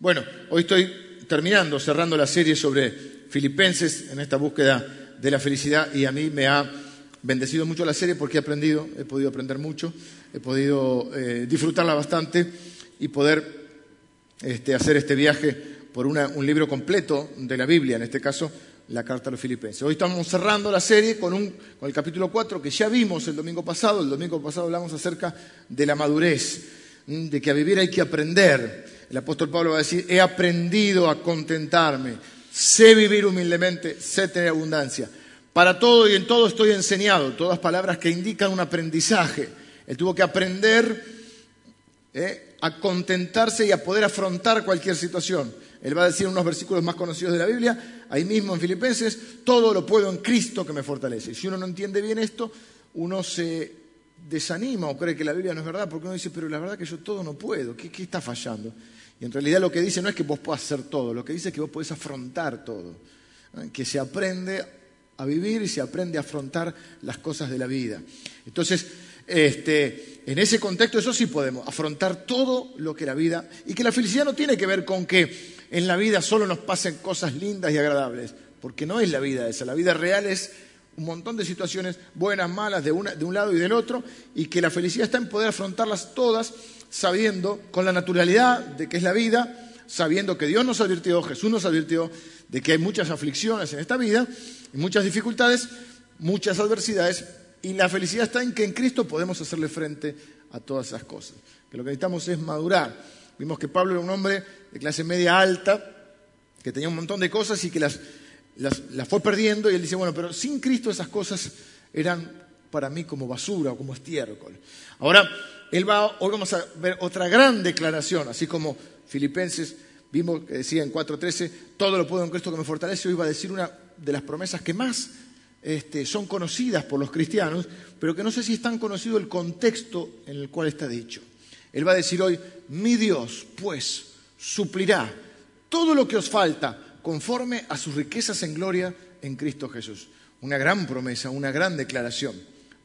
Bueno, hoy estoy terminando, cerrando la serie sobre Filipenses en esta búsqueda de la felicidad y a mí me ha bendecido mucho la serie porque he aprendido, he podido aprender mucho, he podido eh, disfrutarla bastante y poder este, hacer este viaje por un libro completo de la Biblia, en este caso la carta a los filipenses. Hoy estamos cerrando la serie con, un, con el capítulo 4 que ya vimos el domingo pasado. El domingo pasado hablamos acerca de la madurez, de que a vivir hay que aprender. El apóstol Pablo va a decir, he aprendido a contentarme, sé vivir humildemente, sé tener abundancia. Para todo y en todo estoy enseñado, todas palabras que indican un aprendizaje. Él tuvo que aprender eh, a contentarse y a poder afrontar cualquier situación. Él va a decir unos versículos más conocidos de la Biblia, ahí mismo en Filipenses, todo lo puedo en Cristo que me fortalece. Si uno no entiende bien esto, uno se desanima o cree que la Biblia no es verdad, porque uno dice, pero la verdad que yo todo no puedo, ¿qué, qué está fallando? Y en realidad lo que dice no es que vos puedas hacer todo, lo que dice es que vos podés afrontar todo, que se aprende a vivir y se aprende a afrontar las cosas de la vida. Entonces, este, en ese contexto eso sí podemos, afrontar todo lo que la vida, y que la felicidad no tiene que ver con que en la vida solo nos pasen cosas lindas y agradables, porque no es la vida esa, la vida real es un montón de situaciones buenas, malas, de, de un lado y del otro, y que la felicidad está en poder afrontarlas todas sabiendo con la naturalidad de que es la vida, sabiendo que Dios nos advirtió, Jesús nos advirtió de que hay muchas aflicciones en esta vida, muchas dificultades, muchas adversidades, y la felicidad está en que en Cristo podemos hacerle frente a todas esas cosas. Que lo que necesitamos es madurar. Vimos que Pablo era un hombre de clase media alta, que tenía un montón de cosas y que las, las fue perdiendo, y él dice, bueno, pero sin Cristo esas cosas eran para mí como basura o como estiércol. Ahora, él va, hoy vamos a ver otra gran declaración, así como Filipenses vimos que decía en 4.13, todo lo puedo en Cristo que me fortalece, hoy va a decir una de las promesas que más este, son conocidas por los cristianos, pero que no sé si es tan conocido el contexto en el cual está dicho. Él va a decir hoy, mi Dios, pues, suplirá todo lo que os falta conforme a sus riquezas en gloria en Cristo Jesús. Una gran promesa, una gran declaración.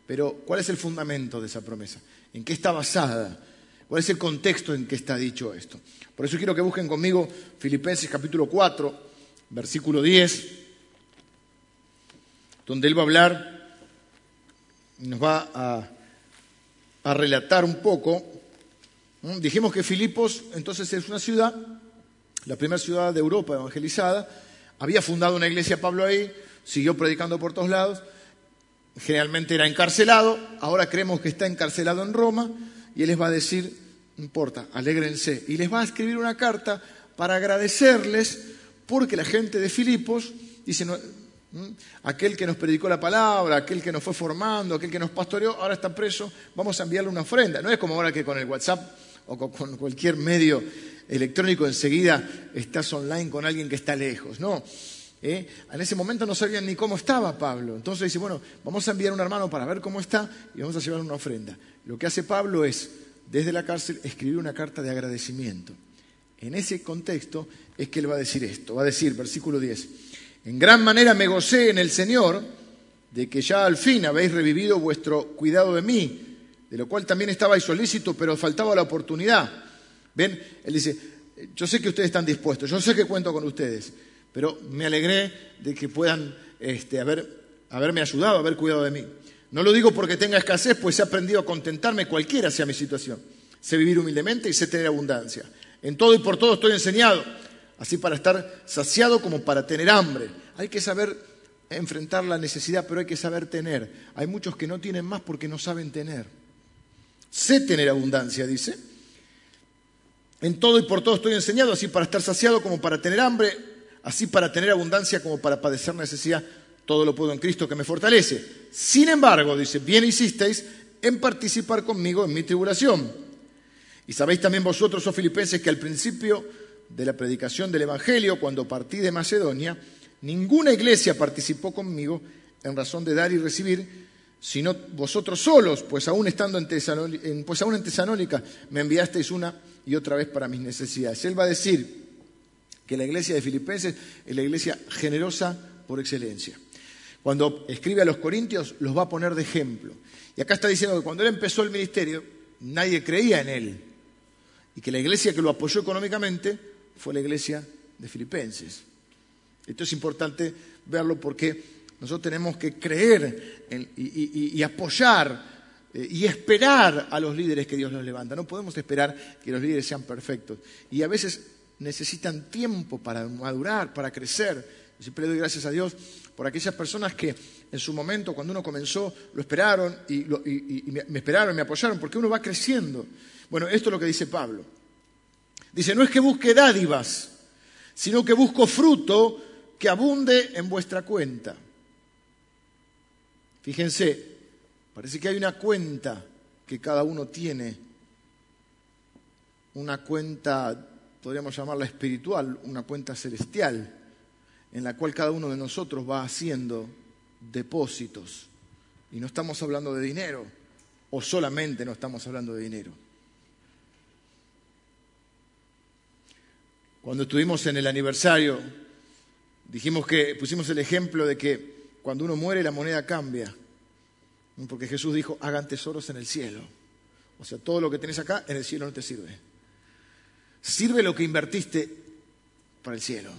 Pero, ¿cuál es el fundamento de esa promesa? ¿En qué está basada? ¿Cuál es el contexto en que está dicho esto? Por eso quiero que busquen conmigo Filipenses capítulo 4, versículo 10, donde él va a hablar, nos va a, a relatar un poco. Dijimos que Filipos entonces es una ciudad, la primera ciudad de Europa evangelizada, había fundado una iglesia Pablo ahí, siguió predicando por todos lados, generalmente era encarcelado, ahora creemos que está encarcelado en Roma, y él les va a decir, no importa, alégrense, y les va a escribir una carta para agradecerles porque la gente de Filipos dice, aquel que nos predicó la palabra, aquel que nos fue formando, aquel que nos pastoreó, ahora está preso, vamos a enviarle una ofrenda. No es como ahora que con el WhatsApp o con cualquier medio electrónico enseguida estás online con alguien que está lejos, no. ¿eh? En ese momento no sabían ni cómo estaba Pablo. Entonces dice, bueno, vamos a enviar a un hermano para ver cómo está y vamos a llevar una ofrenda. Lo que hace Pablo es, desde la cárcel, escribir una carta de agradecimiento. En ese contexto es que él va a decir esto. Va a decir, versículo 10, en gran manera me gocé en el Señor de que ya al fin habéis revivido vuestro cuidado de mí, de lo cual también estabais solícito, pero faltaba la oportunidad. ¿Ven? Él dice, yo sé que ustedes están dispuestos, yo sé que cuento con ustedes, pero me alegré de que puedan este, haberme ayudado, haber cuidado de mí. No lo digo porque tenga escasez, pues he aprendido a contentarme cualquiera sea mi situación. Sé vivir humildemente y sé tener abundancia. En todo y por todo estoy enseñado, así para estar saciado como para tener hambre. Hay que saber enfrentar la necesidad, pero hay que saber tener. Hay muchos que no tienen más porque no saben tener. Sé tener abundancia, dice. En todo y por todo estoy enseñado, así para estar saciado como para tener hambre, así para tener abundancia como para padecer necesidad, todo lo puedo en Cristo que me fortalece. Sin embargo, dice, bien hicisteis en participar conmigo en mi tribulación. Y sabéis también vosotros, oh filipenses, que al principio de la predicación del Evangelio, cuando partí de Macedonia, ninguna iglesia participó conmigo en razón de dar y recibir, sino vosotros solos, pues aún estando en Tesalónica, pues aún en Tesalónica me enviasteis una y otra vez para mis necesidades. Él va a decir, que la iglesia de Filipenses es la iglesia generosa por excelencia. Cuando escribe a los corintios, los va a poner de ejemplo. Y acá está diciendo que cuando él empezó el ministerio, nadie creía en él. Y que la iglesia que lo apoyó económicamente fue la iglesia de Filipenses. Esto es importante verlo porque nosotros tenemos que creer y, apoyar y esperar a los líderes que Dios los levanta. No podemos esperar que los líderes sean perfectos. Y a veces necesitan tiempo para madurar, para crecer. Yo siempre doy gracias a Dios por aquellas personas que en su momento, cuando uno comenzó, lo esperaron y, me esperaron, me apoyaron, porque uno va creciendo. Bueno, esto es lo que dice Pablo. Dice, no es que busque dádivas, sino que busco fruto que abunde en vuestra cuenta. Fíjense, parece que hay una cuenta que cada uno tiene, una cuenta, podríamos llamarla espiritual, una cuenta celestial, en la cual cada uno de nosotros va haciendo depósitos. Y no estamos hablando de dinero, o solamente no estamos hablando de dinero. Cuando estuvimos en el aniversario Dijimos que pusimos el ejemplo de que cuando uno muere la moneda cambia, porque Jesús dijo, hagan tesoros en el cielo. O sea, todo lo que tenés acá en el cielo no te sirve. Sirve lo que invertiste para el cielo.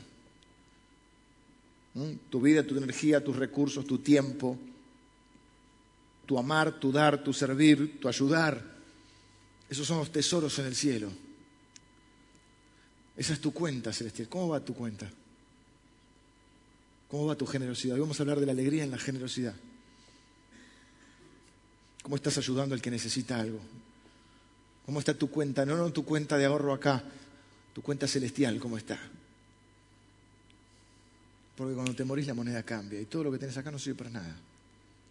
Tu vida, tu energía, tus recursos, tu tiempo, tu amar, tu dar, tu servir, tu ayudar. Esos son los tesoros en el cielo. Esa es tu cuenta celestial. ¿Cómo va tu cuenta? ¿Cómo va tu generosidad? Hoy vamos a hablar de la alegría en la generosidad. ¿Cómo estás ayudando al que necesita algo? ¿Cómo está tu cuenta? No, no tu cuenta de ahorro acá, tu cuenta celestial, ¿cómo está? Porque cuando te morís la moneda cambia y todo lo que tienes acá no sirve para nada.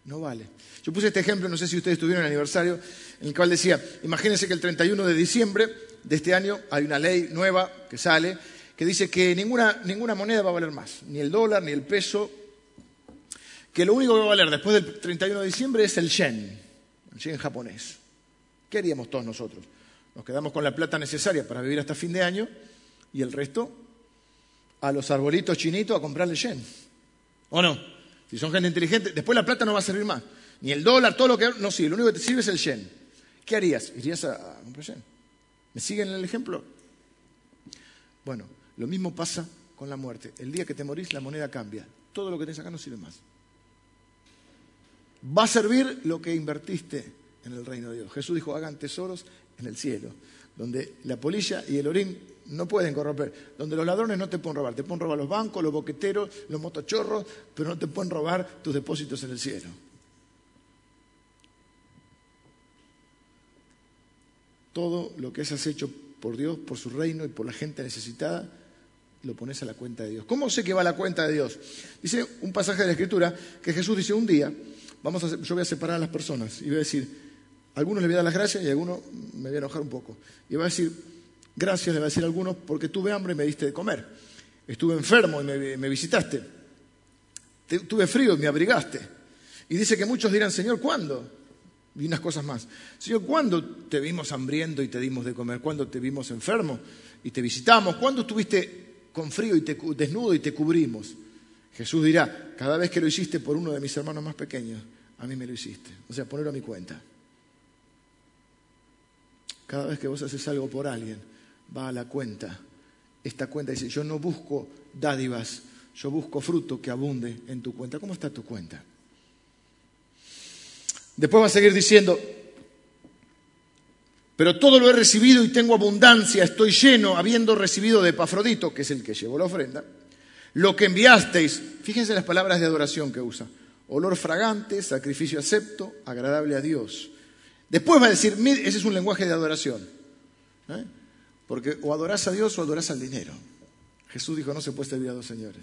No vale. Yo puse este ejemplo, no sé si ustedes tuvieron el aniversario, en el cual decía, imagínense que el 31 de diciembre de este año hay una ley nueva que sale que dice que ninguna, ninguna moneda va a valer más, ni el dólar, ni el peso, que lo único que va a valer después del 31 de diciembre es el yen, el yen japonés. ¿Qué haríamos todos nosotros? Nos quedamos con la plata necesaria para vivir hasta fin de año y el resto a los arbolitos chinitos a comprarle yen. ¿O no? Si son gente inteligente, después la plata no va a servir más. Ni el dólar, todo lo que... No, sí, lo único que te sirve es el yen. ¿Qué harías? ¿Irías a, a comprar yen? ¿Me siguen en el ejemplo? Bueno, lo mismo pasa con la muerte. El día que te morís, la moneda cambia. Todo lo que tenés acá no sirve más. Va a servir lo que invertiste en el reino de Dios. Jesús dijo, hagan tesoros en el cielo, donde la polilla y el orín no pueden corromper, donde los ladrones no te pueden robar. Te pueden robar los bancos, los boqueteros, los motochorros, pero no te pueden robar tus depósitos en el cielo. Todo lo que has hecho por Dios, por su reino y por la gente necesitada, lo pones a la cuenta de Dios. ¿Cómo sé que va a la cuenta de Dios? Dice un pasaje de la Escritura que Jesús dice un día, vamos a, yo voy a separar a las personas y voy a decir, a algunos le voy a dar las gracias y a algunos me voy a enojar un poco. Y va a decir, gracias le va a decir a algunos porque tuve hambre y me diste de comer. Estuve enfermo y me, me visitaste. tuve frío y me abrigaste. Y dice que muchos dirán, Señor, ¿cuándo? Y unas cosas más. Señor, ¿cuándo te vimos hambriento y te dimos de comer? ¿Cuándo te vimos enfermo y te visitamos? ¿Cuándo estuviste con frío y te, desnudo y te cubrimos. Jesús dirá, cada vez que lo hiciste por uno de mis hermanos más pequeños, a mí me lo hiciste. O sea, ponerlo a mi cuenta. Cada vez que vos haces algo por alguien, va a la cuenta. Esta cuenta dice, yo no busco dádivas, yo busco fruto que abunde en tu cuenta. ¿Cómo está tu cuenta? Después va a seguir diciendo, pero todo lo he recibido y tengo abundancia, estoy lleno, habiendo recibido de Epafrodito, que es el que llevó la ofrenda, lo que enviasteis, fíjense las palabras de adoración que usa, olor fragante, sacrificio acepto, agradable a Dios. Después va a decir, ese es un lenguaje de adoración, ¿eh? porque o adorás a Dios o adorás al dinero. Jesús dijo, no se puede servir a dos señores.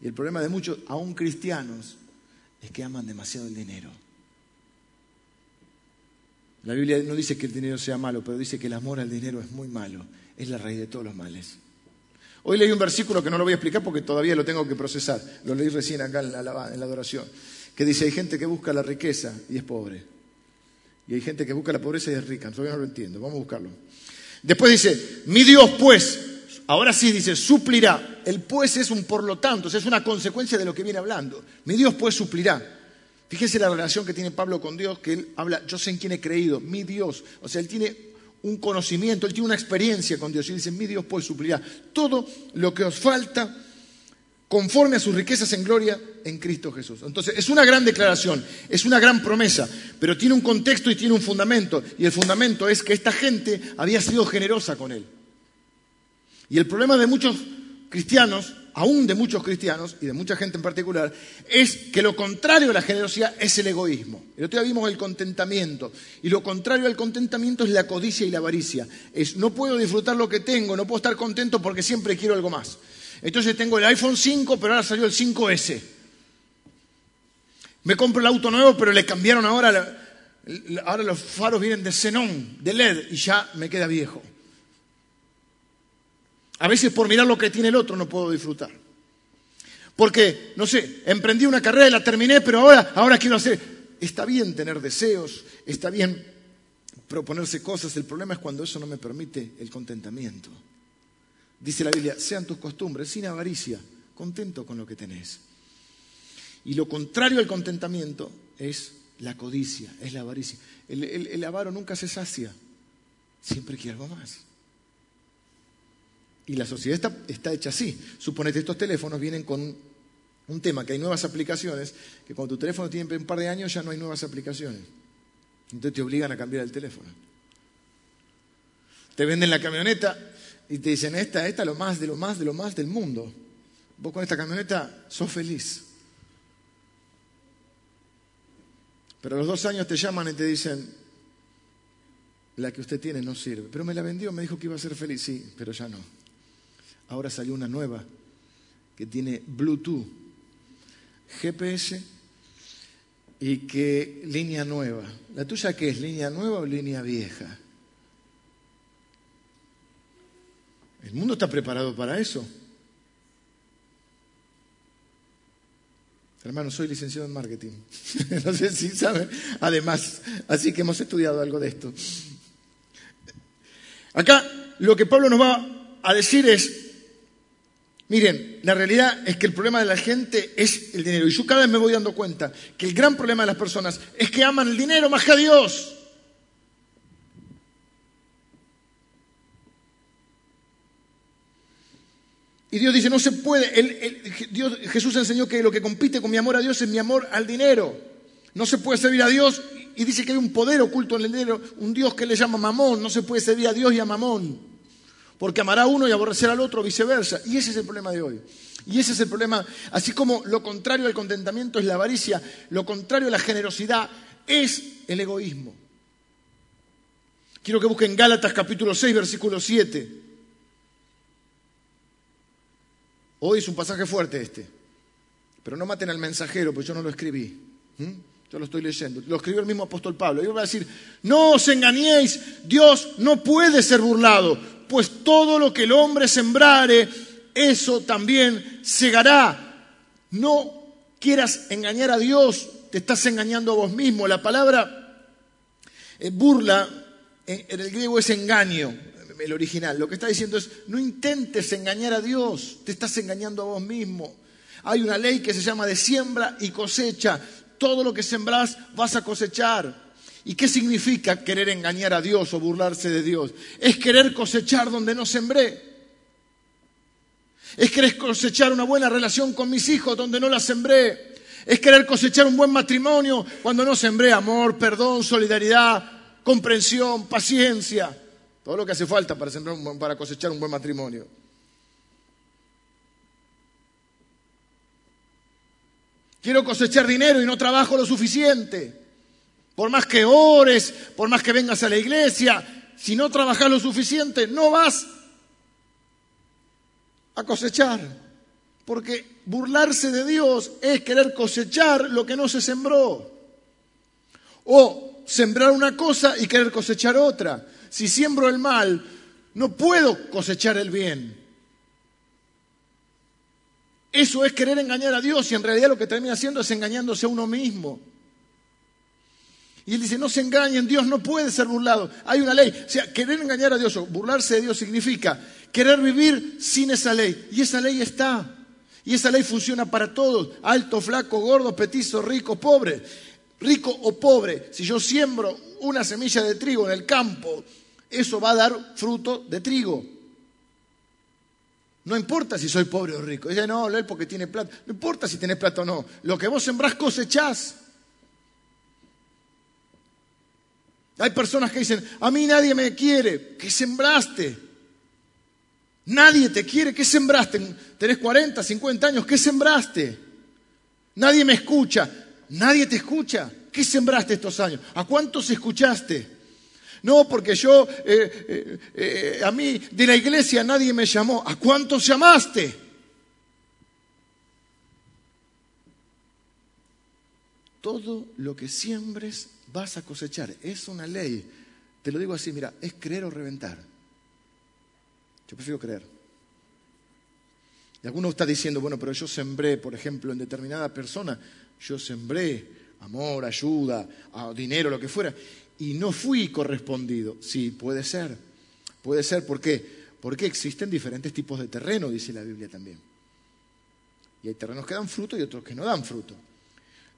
Y el problema de muchos, aún cristianos, es que aman demasiado el dinero. La Biblia no dice que el dinero sea malo, pero dice que el amor al dinero es muy malo. Es la raíz de todos los males. Hoy leí un versículo que no lo voy a explicar porque todavía lo tengo que procesar. Lo leí recién acá en la, en la adoración. Que dice, hay gente que busca la riqueza y es pobre. Y hay gente que busca la pobreza y es rica. Todavía no lo entiendo. Vamos a buscarlo. Después dice, mi Dios pues, ahora sí dice, suplirá. El pues es un por lo tanto, es una consecuencia de lo que viene hablando. Mi Dios pues suplirá Fíjese la relación que tiene Pablo con Dios, que él habla, yo sé en quién he creído, mi Dios. O sea, él tiene un conocimiento, él tiene una experiencia con Dios y dice, mi Dios pues suplirá todo lo que os falta conforme a sus riquezas en gloria en Cristo Jesús. Entonces, es una gran declaración, es una gran promesa, pero tiene un contexto y tiene un fundamento, y el fundamento es que esta gente había sido generosa con él. Y el problema de muchos cristianos, aún de muchos cristianos y de mucha gente en particular, es que lo contrario a la generosidad es el egoísmo. El otro día vimos el contentamiento, y lo contrario al contentamiento es la codicia y la avaricia. Es no puedo disfrutar lo que tengo, no puedo estar contento porque siempre quiero algo más. Entonces tengo el iPhone 5, pero ahora salió el 5S. Me compro el auto nuevo, pero le cambiaron ahora, ahora los faros vienen de xenón, de LED, y ya me queda viejo. A veces por mirar lo que tiene el otro no puedo disfrutar. Porque, no sé, emprendí una carrera y la terminé, pero ahora, ahora quiero hacer... Está bien tener deseos, está bien proponerse cosas, el problema es cuando eso no me permite el contentamiento. Dice la Biblia, sean tus costumbres sin avaricia, contento con lo que tenés. Y lo contrario al contentamiento es la codicia, es la avaricia. El, avaro nunca se sacia, siempre quiere algo más. Y la sociedad está, hecha así. Suponete, estos teléfonos vienen con un tema, que hay nuevas aplicaciones, que cuando tu teléfono tiene un par de años ya no hay nuevas aplicaciones. Entonces te obligan a cambiar el teléfono. Te venden la camioneta y te dicen, esta, esta, lo más, de lo más, de lo más del mundo. Vos con esta camioneta sos feliz. Pero a los dos años te llaman y te dicen, la que usted tiene no sirve. Pero me la vendió, me dijo que iba a ser feliz. Sí, pero ya no. Ahora salió una nueva que tiene Bluetooth, GPS y que línea nueva. ¿La tuya qué es? ¿Línea nueva o línea vieja? El mundo está preparado para eso. Hermano, soy licenciado en marketing. no sé si saben. Además, así que hemos estudiado algo de esto. Acá lo que Pablo nos va a decir es, miren, la realidad es que el problema de la gente es el dinero. Y yo cada vez me voy dando cuenta que el gran problema de las personas es que aman el dinero más que a Dios. Y Dios dice, no se puede. Dios, Jesús enseñó que lo que compite con mi amor a Dios es mi amor al dinero. No se puede servir a Dios y dice que hay un poder oculto en el dinero, un Dios que le llama mamón. No se puede servir a Dios y a mamón. Porque amará a uno y aborrecer al otro, viceversa. Y ese es el problema de hoy. Y ese es el problema. Así como lo contrario al contentamiento es la avaricia, lo contrario a la generosidad es el egoísmo. Quiero que busquen Gálatas capítulo 6, versículo 7. Hoy es un pasaje fuerte este. Pero no maten al mensajero, pues yo no lo escribí. Yo lo estoy leyendo. Lo escribió el mismo apóstol Pablo. Y va a decir, no os engañéis, Dios no puede ser burlado, pues todo lo que el hombre sembrare, eso también segará. No quieras engañar a Dios, te estás engañando a vos mismo. La palabra eh, burla en el griego es engaño el original. Lo que está diciendo es, no intentes engañar a Dios, te estás engañando a vos mismo. Hay una ley que se llama de siembra y cosecha. Todo lo que sembrás vas a cosechar. ¿Y qué significa querer engañar a Dios o burlarse de Dios? Es querer cosechar donde no sembré. Es querer cosechar una buena relación con mis hijos donde no la sembré. Es querer cosechar un buen matrimonio cuando no sembré amor, perdón, solidaridad, comprensión, paciencia. Todo lo que hace falta para, para cosechar un buen matrimonio. Quiero cosechar dinero y no trabajo lo suficiente. Por más que ores, por más que vengas a la iglesia, si no trabajas lo suficiente, no vas a cosechar. Porque burlarse de Dios es querer cosechar lo que no se sembró. O sembrar una cosa y querer cosechar otra si siembro el mal, no puedo cosechar el bien. Eso es querer engañar a Dios y en realidad lo que termina haciendo es engañándose a uno mismo. Y él dice, no se engañen, Dios no puede ser burlado. Hay una ley. O sea, querer engañar a Dios o burlarse de Dios significa querer vivir sin esa ley. Y esa ley está. Y esa ley funciona para todos. Alto, flaco, gordo, petizo, rico, pobre. Rico o pobre. Si yo siembro una semilla de trigo en el campo Eso va a dar fruto de trigo. No importa si soy pobre o rico. Ella no, él porque tiene plata. No importa si tienes plata o no. Lo que vos sembrás cosechás. Hay personas que dicen, a mí nadie me quiere. ¿Qué sembraste? Nadie te quiere. ¿Qué sembraste? Tenés 40, 50 años. ¿Qué sembraste? Nadie me escucha. Nadie te escucha. ¿Qué sembraste estos años? ¿A cuántos escuchaste? No, porque yo, eh, eh, eh, a mí de la iglesia nadie me llamó. ¿A cuántos llamaste? Todo lo que siembres vas a cosechar. Es una ley. Te lo digo así, mira, es creer o reventar. Yo prefiero creer. Y alguno está diciendo, bueno, pero yo sembré, por ejemplo, en determinada persona, yo sembré amor, ayuda, dinero, lo que fuera, y no fui correspondido. Sí, puede ser. Puede ser, ¿por qué? Porque existen diferentes tipos de terreno, dice la Biblia también. Y hay terrenos que dan fruto y otros que no dan fruto.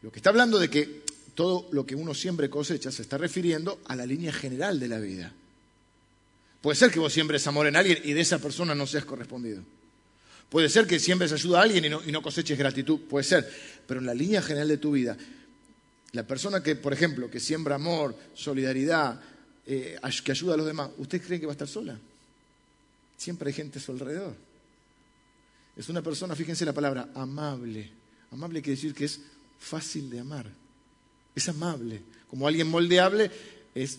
Lo que está hablando de que todo lo que uno siembre cosecha se está refiriendo a la línea general de la vida. Puede ser que vos siembres amor en alguien y de esa persona no seas correspondido. Puede ser que siembres ayuda a alguien y no, y no coseches gratitud, puede ser. Pero en la línea general de tu vida, la persona que, por ejemplo, que siembra amor, solidaridad, eh, que ayuda a los demás, ¿usted cree que va a estar sola? Siempre hay gente a su alrededor. Es una persona, fíjense la palabra, amable. Amable quiere decir que es fácil de amar. Es amable. Como alguien moldeable, es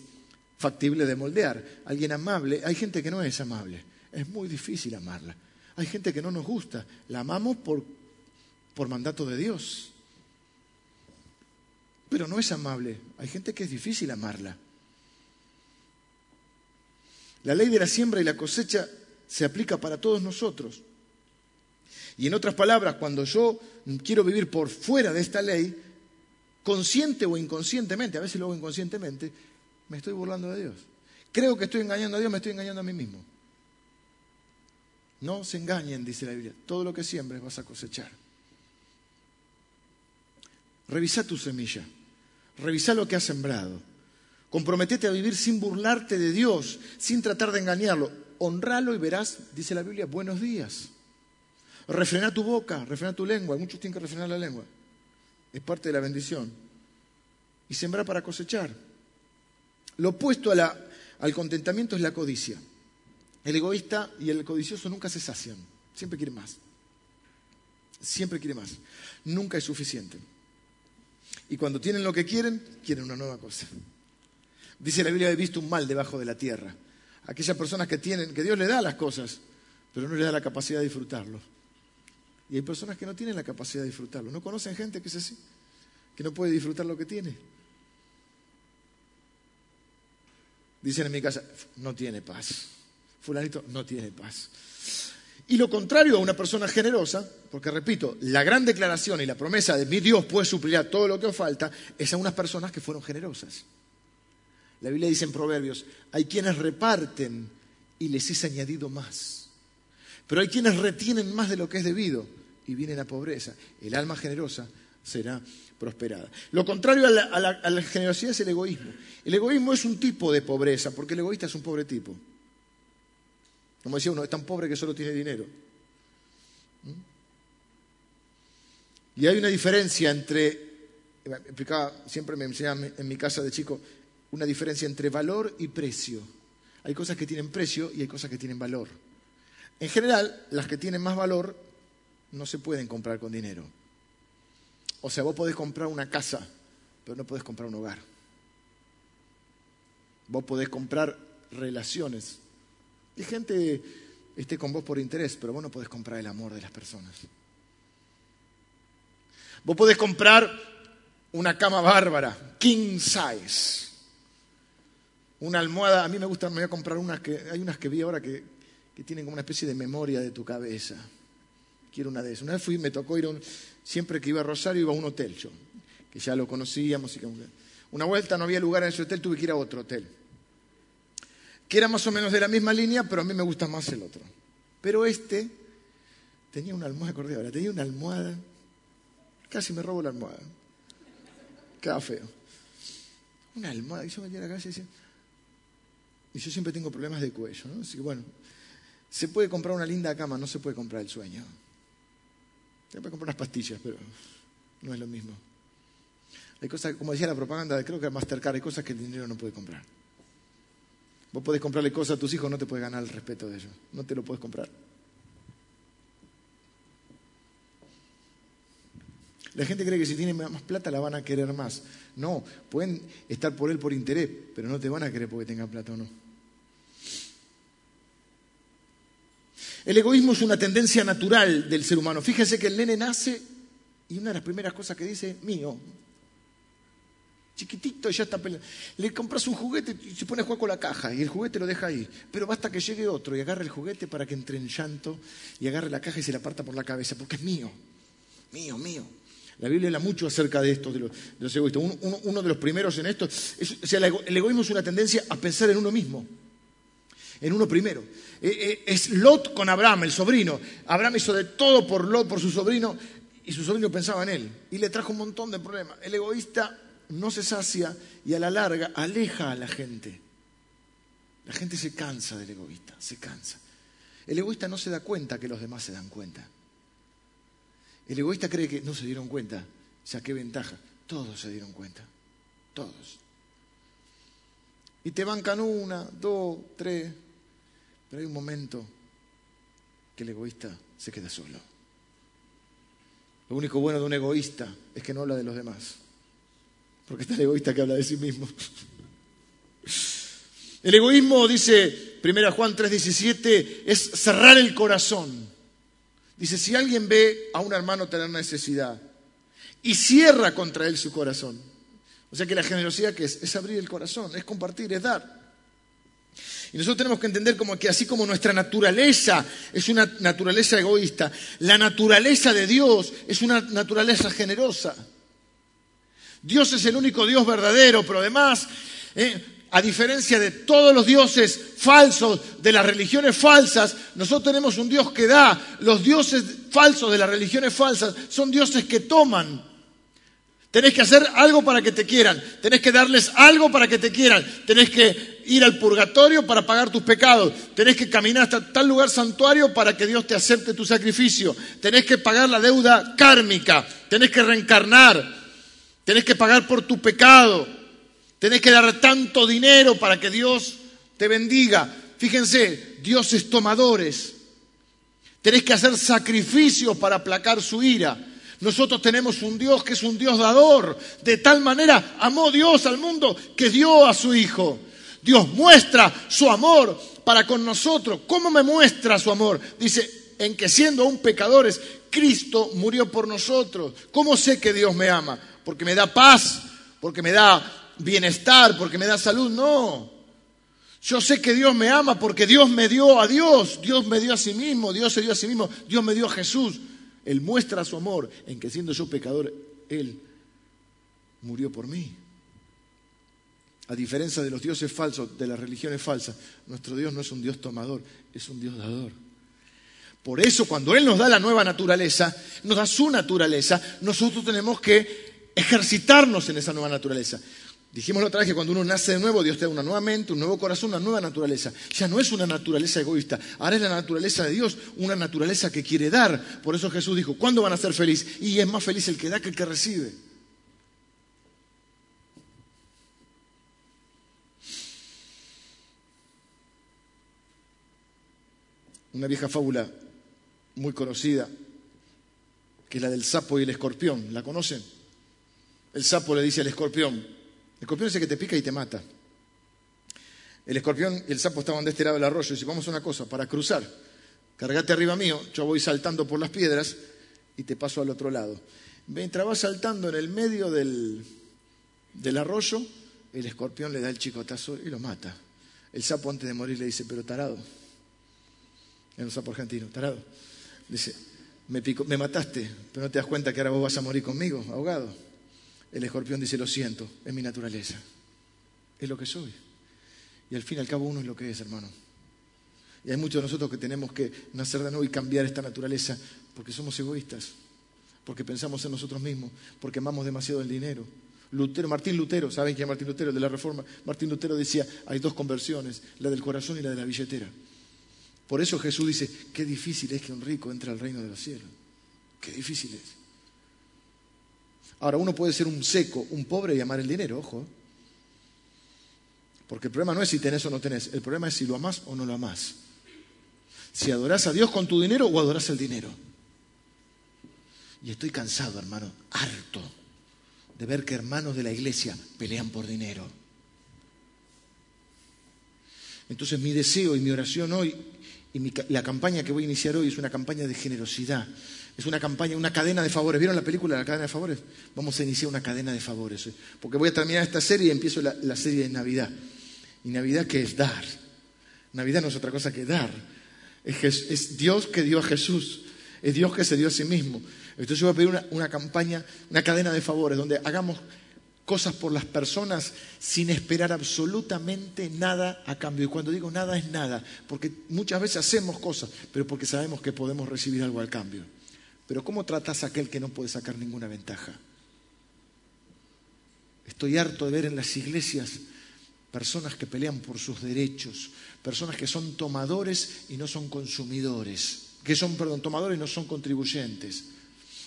factible de moldear. Alguien amable, hay gente que no es amable. Es muy difícil amarla. Hay gente que no nos gusta. La amamos por, por mandato de Dios pero no es amable. Hay gente que es difícil amarla. La ley de la siembra y la cosecha se aplica para todos nosotros. Y en otras palabras, cuando yo quiero vivir por fuera de esta ley, consciente o inconscientemente, a veces lo hago inconscientemente, me estoy burlando de Dios. Creo que estoy engañando a Dios, me estoy engañando a mí mismo. No se engañen, dice la Biblia. Todo lo que siembres vas a cosechar. Revisa tu semilla. Revisa lo que has sembrado. Comprometete a vivir sin burlarte de Dios, sin tratar de engañarlo. Honralo y verás, dice la Biblia, buenos días. Refrena tu boca, refrena tu lengua. Muchos tienen que refrenar la lengua. Es parte de la bendición. Y sembrar para cosechar. Lo opuesto al contentamiento es la codicia. El egoísta y el codicioso nunca se sacian. Siempre quiere más. Siempre quiere más. Nunca es suficiente. Y cuando tienen lo que quieren, quieren una nueva cosa. Dice la Biblia, he visto un mal debajo de la tierra. Aquellas personas que tienen, que Dios le da las cosas, pero no le da la capacidad de disfrutarlo. Y hay personas que no tienen la capacidad de disfrutarlo. ¿No conocen gente que es así? Que no puede disfrutar lo que tiene. Dicen en mi casa, no tiene paz. Fulanito no tiene paz. Y lo contrario a una persona generosa, porque repito, la gran declaración y la promesa de mi Dios puede suplir todo lo que os falta, es a unas personas que fueron generosas. La Biblia dice en Proverbios, hay quienes reparten y les es añadido más. Pero hay quienes retienen más de lo que es debido y vienen a pobreza. El alma generosa será prosperada. Lo contrario a la, a la generosidad es el egoísmo. El egoísmo es un tipo de pobreza, porque el egoísta es un pobre tipo. Como decía uno, es tan pobre que solo tiene dinero. ¿Mm? Y hay una diferencia entre, explicaba, siempre me enseñaban en mi casa de chico, una diferencia entre valor y precio. Hay cosas que tienen precio y hay cosas que tienen valor. En general, las que tienen más valor no se pueden comprar con dinero. O sea, vos podés comprar una casa, pero no podés comprar un hogar. Vos podés comprar relaciones, y gente esté con vos por interés, pero vos no podés comprar el amor de las personas. Vos podés comprar una cama bárbara, king size. Una almohada, a mí me gusta, me voy a comprar unas que, hay unas que vi ahora que, que tienen como una especie de memoria de tu cabeza. Quiero una de esas. Una vez fui, me tocó ir a un, siempre que iba a Rosario iba a un hotel yo, que ya lo conocíamos. Y que, una vuelta no había lugar en ese hotel, tuve que ir a otro hotel que era más o menos de la misma línea, pero a mí me gusta más el otro. Pero este tenía una almohada, ahora, tenía una almohada, casi me robo la almohada. Queda feo. Una almohada, y yo me a la casa y decía, Y yo siempre tengo problemas de cuello, ¿no? Así que bueno, se puede comprar una linda cama, no se puede comprar el sueño. Se puede comprar unas pastillas, pero no es lo mismo. Hay cosas, como decía la propaganda, creo que Mastercard, hay cosas que el dinero no puede comprar. Vos podés comprarle cosas a tus hijos, no te puedes ganar el respeto de ellos. No te lo puedes comprar. La gente cree que si tiene más plata la van a querer más. No, pueden estar por él por interés, pero no te van a querer porque tenga plata o no. El egoísmo es una tendencia natural del ser humano. Fíjese que el nene nace y una de las primeras cosas que dice, mío. Chiquitito ya está peleando. Le compras un juguete y se pone a jugar con la caja y el juguete lo deja ahí. Pero basta que llegue otro y agarre el juguete para que entre en llanto y agarre la caja y se la aparta por la cabeza, porque es mío. Mío, mío. La Biblia habla mucho acerca de esto, de los, egoístas. Uno, de los primeros en esto, o sea, el egoísmo es una tendencia a pensar en uno mismo, en uno primero. Eh, eh, es Lot con Abraham, el sobrino. Abraham hizo de todo por Lot, por su sobrino, y su sobrino pensaba en él. Y le trajo un montón de problemas. El egoísta no se sacia y a la larga aleja a la gente. La gente se cansa del egoísta, se cansa. El egoísta no se da cuenta que los demás se dan cuenta. El egoísta cree que no se dieron cuenta. qué ventaja. Todos se dieron cuenta. Todos. Y te bancan una, dos, tres. Pero hay un momento que el egoísta se queda solo. Lo único bueno de un egoísta es que no habla de los demás. Porque está el egoísta que habla de sí mismo. El egoísmo, dice 1 Juan 3:17, es cerrar el corazón. Dice, si alguien ve a un hermano tener necesidad y cierra contra él su corazón, o sea que la generosidad que es, es abrir el corazón, es compartir, es dar. Y nosotros tenemos que entender como que así como nuestra naturaleza es una naturaleza egoísta, la naturaleza de Dios es una naturaleza generosa. Dios es el único Dios verdadero, pero además eh, a diferencia de todos los dioses falsos, de las religiones falsas, nosotros tenemos un Dios que da. Los dioses falsos de las religiones falsas son dioses que toman. Tenés que hacer algo para que te quieran. Tenés que darles algo para que te quieran. Tenés que ir al purgatorio para pagar tus pecados. Tenés que caminar hasta tal lugar santuario para que Dios te acepte tu sacrificio. Tenés que pagar la deuda kármica. Tenés que reencarnar. Tenés que pagar por tu pecado. Tenés que dar tanto dinero para que Dios te bendiga. Fíjense, dioses tomadores. Tenés que hacer sacrificios para aplacar su ira. Nosotros tenemos un Dios que es un Dios dador. De tal manera amó Dios al mundo que dio a su Hijo. Dios muestra su amor para con nosotros. ¿Cómo me muestra su amor? Dice, en que siendo aún pecadores, Cristo murió por nosotros. ¿Cómo sé que Dios me ama? Porque me da paz, porque me da bienestar, porque me da salud, no. Yo sé que Dios me ama porque Dios me dio a Dios, Dios me dio a sí mismo, Dios se dio a sí mismo, Dios me dio a Jesús. Él muestra su amor en que siendo yo pecador, Él murió por mí. A diferencia de los dioses falsos, de las religiones falsas, nuestro Dios no es un Dios tomador, es un Dios dador. Por eso cuando Él nos da la nueva naturaleza, nos da su naturaleza, nosotros tenemos que ejercitarnos en esa nueva naturaleza. Dijimos la otra vez que cuando uno nace de nuevo, Dios te da una nueva mente, un nuevo corazón, una nueva naturaleza. Ya no es una naturaleza egoísta, ahora es la naturaleza de Dios, una naturaleza que quiere dar. Por eso Jesús dijo, ¿cuándo van a ser felices? Y es más feliz el que da que el que recibe. Una vieja fábula muy conocida, que es la del sapo y el escorpión. ¿La conocen? El sapo le dice al escorpión, escorpión es el que te pica y te mata. El escorpión y el sapo estaban de este lado del arroyo y dice, vamos a una cosa, para cruzar, cargate arriba mío, yo voy saltando por las piedras y te paso al otro lado. Mientras vas saltando en el medio del, del arroyo, el escorpión le da el chicotazo y lo mata. El sapo antes de morir le dice, pero tarado, era un sapo argentino, tarado. Dice, me, me mataste, pero no te das cuenta que ahora vos vas a morir conmigo, ahogado. El escorpión dice, lo siento, es mi naturaleza, es lo que soy. Y al fin y al cabo uno es lo que es, hermano. Y hay muchos de nosotros que tenemos que nacer de nuevo y cambiar esta naturaleza porque somos egoístas, porque pensamos en nosotros mismos, porque amamos demasiado el dinero, Lutero, Martín Lutero, ¿saben quién es Martín Lutero? De la Reforma. Martín Lutero decía, hay dos conversiones, la del corazón y la de la billetera. Por eso Jesús dice, qué difícil es que un rico entre al reino de los cielos. Qué difícil es. Ahora, uno puede ser un seco, un pobre y amar el dinero, ojo. Porque el problema no es si tenés o no tenés, el problema es si lo amás o no lo amás. Si adorás a Dios con tu dinero o adorás el dinero. Y estoy cansado, hermano, harto de ver que hermanos de la iglesia pelean por dinero. Entonces mi deseo y mi oración hoy y la campaña que voy a iniciar hoy es una campaña de generosidad. Es una campaña, una cadena de favores. ¿Vieron la película La cadena de favores? Vamos a iniciar una cadena de favores. ¿eh? Porque voy a terminar esta serie y empiezo la, serie de Navidad. ¿Y Navidad qué es? Dar. Navidad no es otra cosa que dar. Es, Dios que dio a Jesús. Es Dios que se dio a sí mismo. Entonces yo voy a pedir una campaña, una cadena de favores, donde hagamos cosas por las personas sin esperar absolutamente nada a cambio. Y cuando digo nada es nada, porque muchas veces hacemos cosas, pero porque sabemos que podemos recibir algo al cambio. Pero ¿cómo tratas a aquel que no puede sacar ninguna ventaja? Estoy harto de ver en las iglesias personas que pelean por sus derechos, personas que son tomadores y no son consumidores, que son, perdón, tomadores y no son contribuyentes.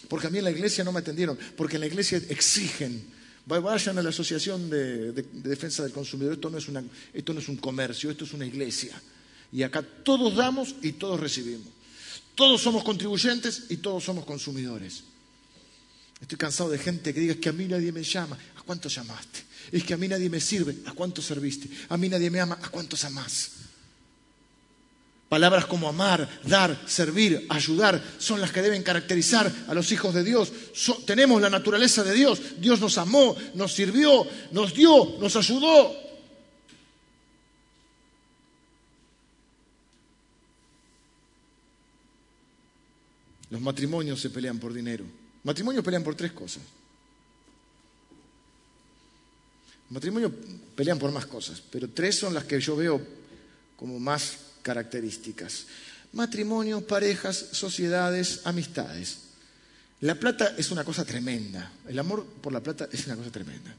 Porque a mí en la iglesia no me atendieron, porque en la iglesia exigen Vayan a la Asociación de, Defensa del Consumidor. Esto no, es esto no es un comercio, esto es una iglesia. Y acá todos damos y todos recibimos. Todos somos contribuyentes y todos somos consumidores. Estoy cansado de gente que diga que a mí nadie me llama. ¿A cuánto llamaste? Es que a mí nadie me sirve. ¿A cuánto serviste? A mí nadie me ama. ¿A cuántos amás? Palabras como amar, dar, servir, ayudar son las que deben caracterizar a los hijos de Dios. tenemos la naturaleza de Dios. Dios nos amó, nos sirvió, nos dio, nos ayudó. Los matrimonios se pelean por dinero. Matrimonios pelean por tres cosas. Matrimonios pelean por más cosas, pero tres son las que yo veo como más características. Matrimonios, parejas, sociedades, amistades. La plata es una cosa tremenda. El amor por la plata es una cosa tremenda.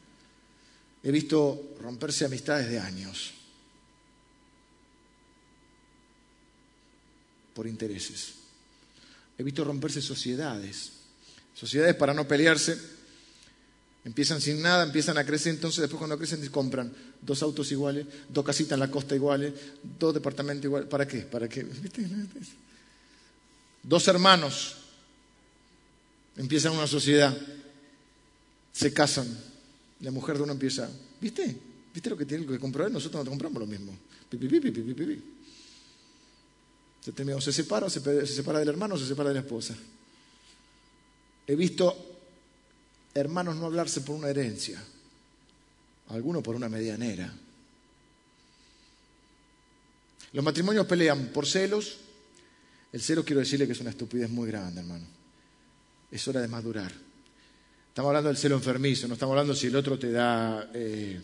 He visto romperse amistades de años por intereses. He visto romperse sociedades. Sociedades para no pelearse, Empiezan sin nada, empiezan a crecer, entonces después cuando crecen compran dos autos iguales, dos casitas en la costa iguales, dos departamentos iguales. ¿Para qué? ¿Para qué? Dos hermanos empiezan una sociedad, se casan, la mujer de uno empieza, ¿viste? ¿Viste lo que tiene que comprar? Nosotros no compramos lo mismo. Se, se separa, se, se separa del hermano, se separa de la esposa. He visto hermanos no hablarse por una herencia, algunos por una medianera. Los matrimonios pelean por celos. El celo quiero decirle que es una estupidez muy grande, hermano. Es hora de madurar. Estamos hablando del celo enfermizo, no estamos hablando si el otro te da... Eh,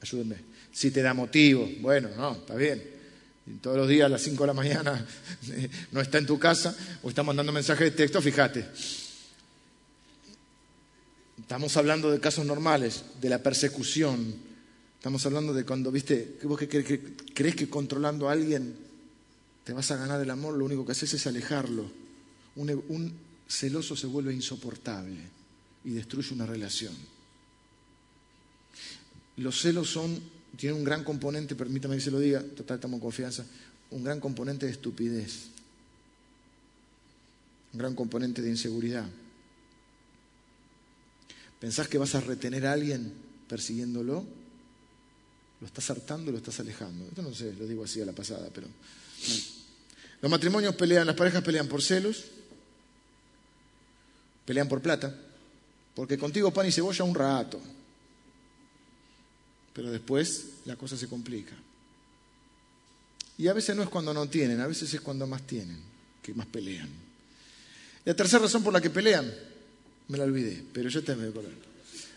ayúdenme. Si te da motivo. Bueno, no, está bien. Todos los días a las 5 de la mañana no está en tu casa o está mandando mensajes de texto, fíjate. Estamos hablando de casos normales, de la persecución. Estamos hablando de cuando, viste, vos que, crees que controlando a alguien te vas a ganar el amor, lo único que haces es alejarlo. Un, un celoso se vuelve insoportable y destruye una relación. Los celos son, tienen un gran componente, permítame que se lo diga, total estamos en confianza, un gran componente de estupidez, un gran componente de inseguridad. ¿Pensás que vas a retener a alguien persiguiéndolo? Lo estás hartando lo estás alejando. Esto no sé, lo digo así a la pasada, pero. Los matrimonios pelean, las parejas pelean por celos, pelean por plata, porque contigo pan y cebolla un rato, pero después la cosa se complica. Y a veces no es cuando no tienen, a veces es cuando más tienen, que más pelean. La tercera razón por la que pelean me la olvidé, pero yo te voy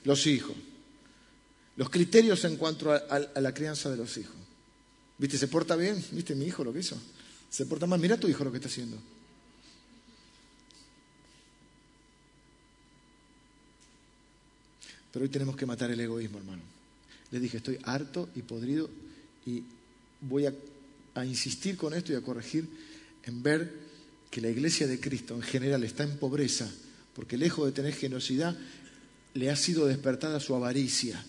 Los hijos. Los criterios en cuanto a, la crianza de los hijos. ¿Viste? ¿Se porta bien? ¿Viste mi hijo lo que hizo? ¿Se porta mal? Mira tu hijo lo que está haciendo. Pero hoy tenemos que matar el egoísmo, hermano. Le dije, estoy harto y podrido y voy a, insistir con esto y a corregir en ver que la iglesia de Cristo en general está en pobreza, porque lejos de tener generosidad, le ha sido despertada su avaricia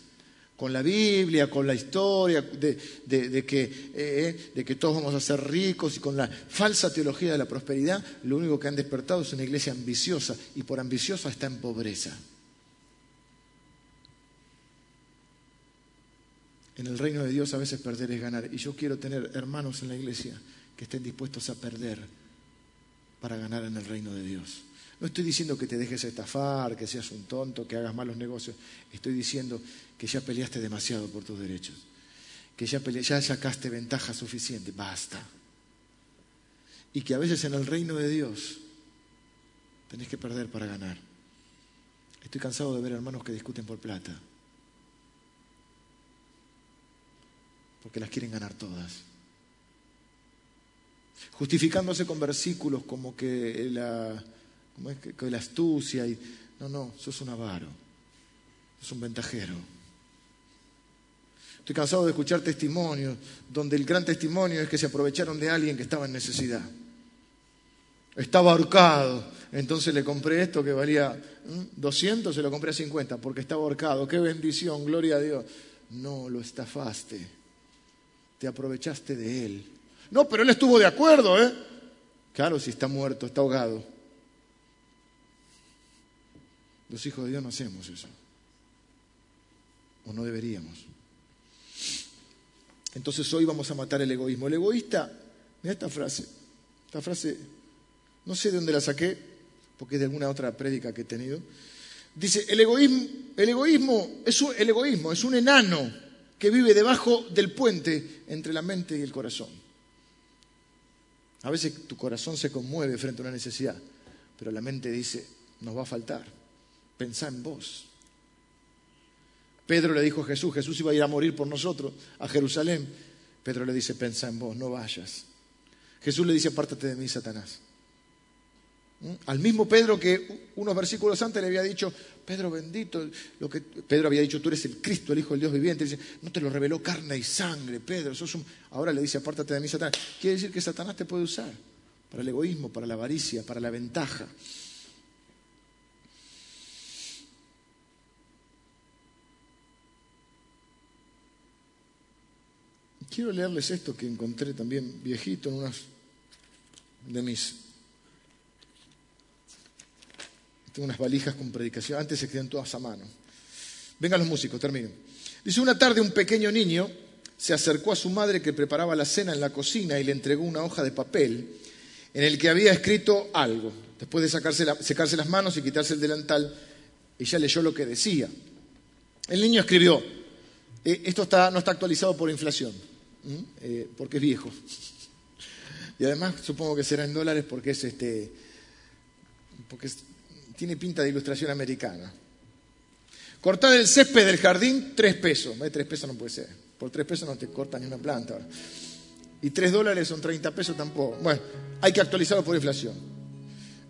con la Biblia, con la historia de, que, eh, de, que, todos vamos a ser ricos y con la falsa teología de la prosperidad, lo único que han despertado es una iglesia ambiciosa y por ambiciosa está en pobreza. En el reino de Dios a veces perder es ganar y yo quiero tener hermanos en la iglesia que estén dispuestos a perder para ganar en el reino de Dios. No estoy diciendo que te dejes estafar, que seas un tonto, que hagas malos negocios. Estoy diciendo que ya peleaste demasiado por tus derechos, que ya, ya sacaste ventaja suficiente. Basta. Y que a veces en el reino de Dios tenés que perder para ganar. Estoy cansado de ver hermanos que discuten por plata. Porque las quieren ganar todas. Justificándose con versículos como que la como es que, la astucia y... No, no, sos un avaro, sos un ventajero. Estoy cansado de escuchar testimonios donde el gran testimonio es que se aprovecharon de alguien que estaba en necesidad. Estaba ahorcado, entonces le compré esto que valía 200, se lo compré a 50 porque estaba ahorcado. Qué bendición, gloria a Dios. No, lo estafaste. Te aprovechaste de él. No, pero él estuvo de acuerdo, ¿eh? Claro, si está muerto, está ahogado. Los hijos de Dios no hacemos eso. O no deberíamos. Entonces hoy vamos a matar el egoísmo. El egoísta, mira esta frase. Esta frase, no sé de dónde la saqué, porque es de alguna otra prédica que he tenido. Dice, el egoísmo, el egoísmo, es un, el egoísmo es un enano que vive debajo del puente entre la mente y el corazón. A veces tu corazón se conmueve frente a una necesidad, pero la mente dice, nos va a faltar pensá en vos. Pedro le dijo a Jesús, Jesús iba a ir a morir por nosotros a Jerusalén. Pedro le dice, pensá en vos, no vayas. Jesús le dice, apártate de mí, Satanás. ¿Mm? Al mismo Pedro que unos versículos antes le había dicho, Pedro bendito, lo que Pedro había dicho, tú eres el Cristo, el Hijo del Dios viviente. Dice, no te lo reveló carne y sangre, Pedro. Ahora le dice, apártate de mí, Satanás. Quiere decir que Satanás te puede usar para el egoísmo, para la avaricia, para la ventaja. Quiero leerles esto que encontré también viejito en unas de mis... Tengo unas valijas con predicación, antes se quedan todas a mano. Vengan los músicos, termino. Dice, una tarde un pequeño niño se acercó a su madre que preparaba la cena en la cocina y le entregó una hoja de papel en el que había escrito algo. Después de secarse las manos y quitarse el delantal, ella leyó lo que decía. El niño escribió, eh, esto no está actualizado por inflación. Eh, porque es viejo. Y además supongo que será en dólares porque es este porque tiene pinta de ilustración americana. Cortar el césped del jardín, tres pesos. Tres pesos no puede ser. Por tres pesos no te corta ni una planta. Y tres dólares son 30 pesos tampoco. Bueno, hay que actualizarlo por inflación.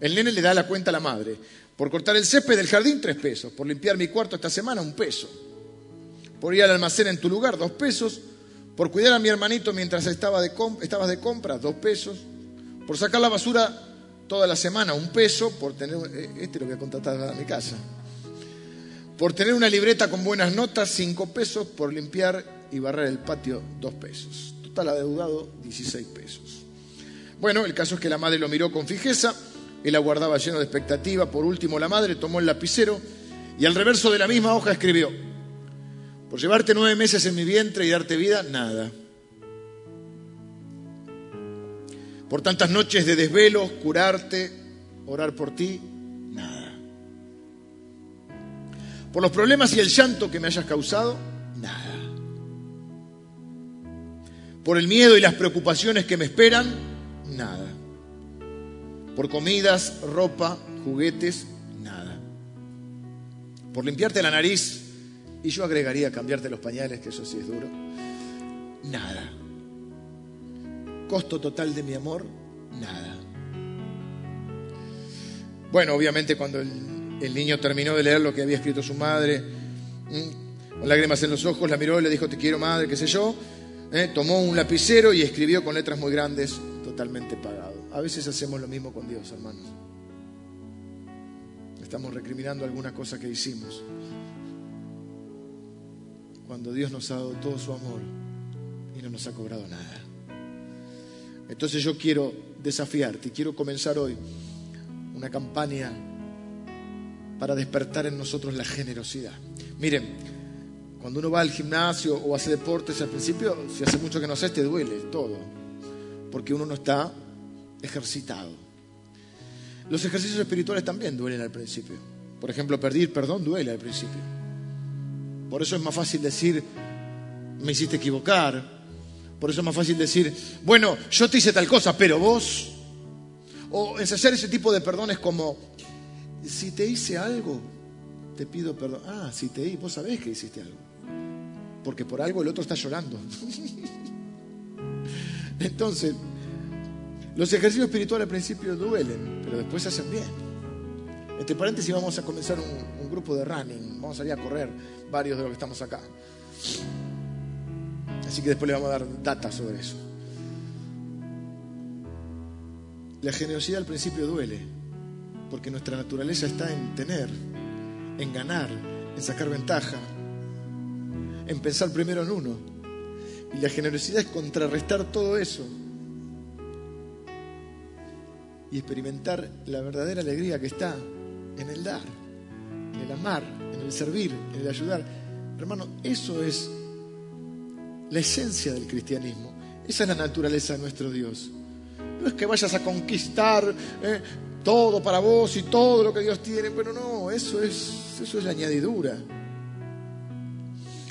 El nene le da la cuenta a la madre. Por cortar el césped del jardín, tres pesos. Por limpiar mi cuarto esta semana, un peso. Por ir al almacén en tu lugar, dos pesos. Por cuidar a mi hermanito mientras estaba de estabas de compra, dos pesos. Por sacar la basura toda la semana, un peso. Por tener, eh, este lo voy a contratar a mi casa. Por tener una libreta con buenas notas, cinco pesos. Por limpiar y barrer el patio, dos pesos. Total adeudado, 16 pesos. Bueno, el caso es que la madre lo miró con fijeza. Él aguardaba lleno de expectativa. Por último, la madre tomó el lapicero y al reverso de la misma hoja escribió por llevarte nueve meses en mi vientre y darte vida, nada. Por tantas noches de desvelo, curarte, orar por ti, nada. Por los problemas y el llanto que me hayas causado, nada. Por el miedo y las preocupaciones que me esperan, nada. Por comidas, ropa, juguetes, nada. Por limpiarte la nariz, y yo agregaría cambiarte los pañales, que eso sí es duro. Nada. Costo total de mi amor, nada. Bueno, obviamente cuando el, niño terminó de leer lo que había escrito su madre, Con lágrimas en los ojos la miró y le dijo, te quiero madre, qué sé yo. ¿eh? Tomó un lapicero y escribió con letras muy grandes, totalmente pagado. A veces hacemos lo mismo con Dios, hermanos. Estamos recriminando alguna cosa que hicimos. Cuando Dios nos ha dado todo su amor y no nos ha cobrado nada. Entonces yo quiero desafiarte, quiero comenzar hoy una campaña para despertar en nosotros la generosidad. Miren, cuando uno va al gimnasio o hace deportes, al principio, si hace mucho que no haces, te duele todo, porque uno no está ejercitado. Los ejercicios espirituales también duelen al principio. Por ejemplo, pedir perdón duele al principio. Por eso es más fácil decir, me hiciste equivocar. Por eso es más fácil decir, bueno, yo te hice tal cosa, pero vos. O hacer ese tipo de perdones como, si te hice algo, te pido perdón. Ah, si te di, vos sabés que hiciste algo. Porque por algo el otro está llorando. Entonces, los ejercicios espirituales al principio duelen, pero después se hacen bien. Entre paréntesis, vamos a comenzar un, grupo de running. Vamos a salir a correr varios de los que estamos acá. Así que después le vamos a dar data sobre eso. La generosidad al principio duele, porque nuestra naturaleza está en tener, en ganar, en sacar ventaja, en pensar primero en uno. Y la generosidad es contrarrestar todo eso y experimentar la verdadera alegría que está en el dar, en el amar, en el servir, en el ayudar. Hermano, eso es la esencia del cristianismo. Esa es la naturaleza de nuestro Dios. No es que vayas a conquistar eh, todo para vos y todo lo que Dios tiene, pero no, eso es, eso es añadidura.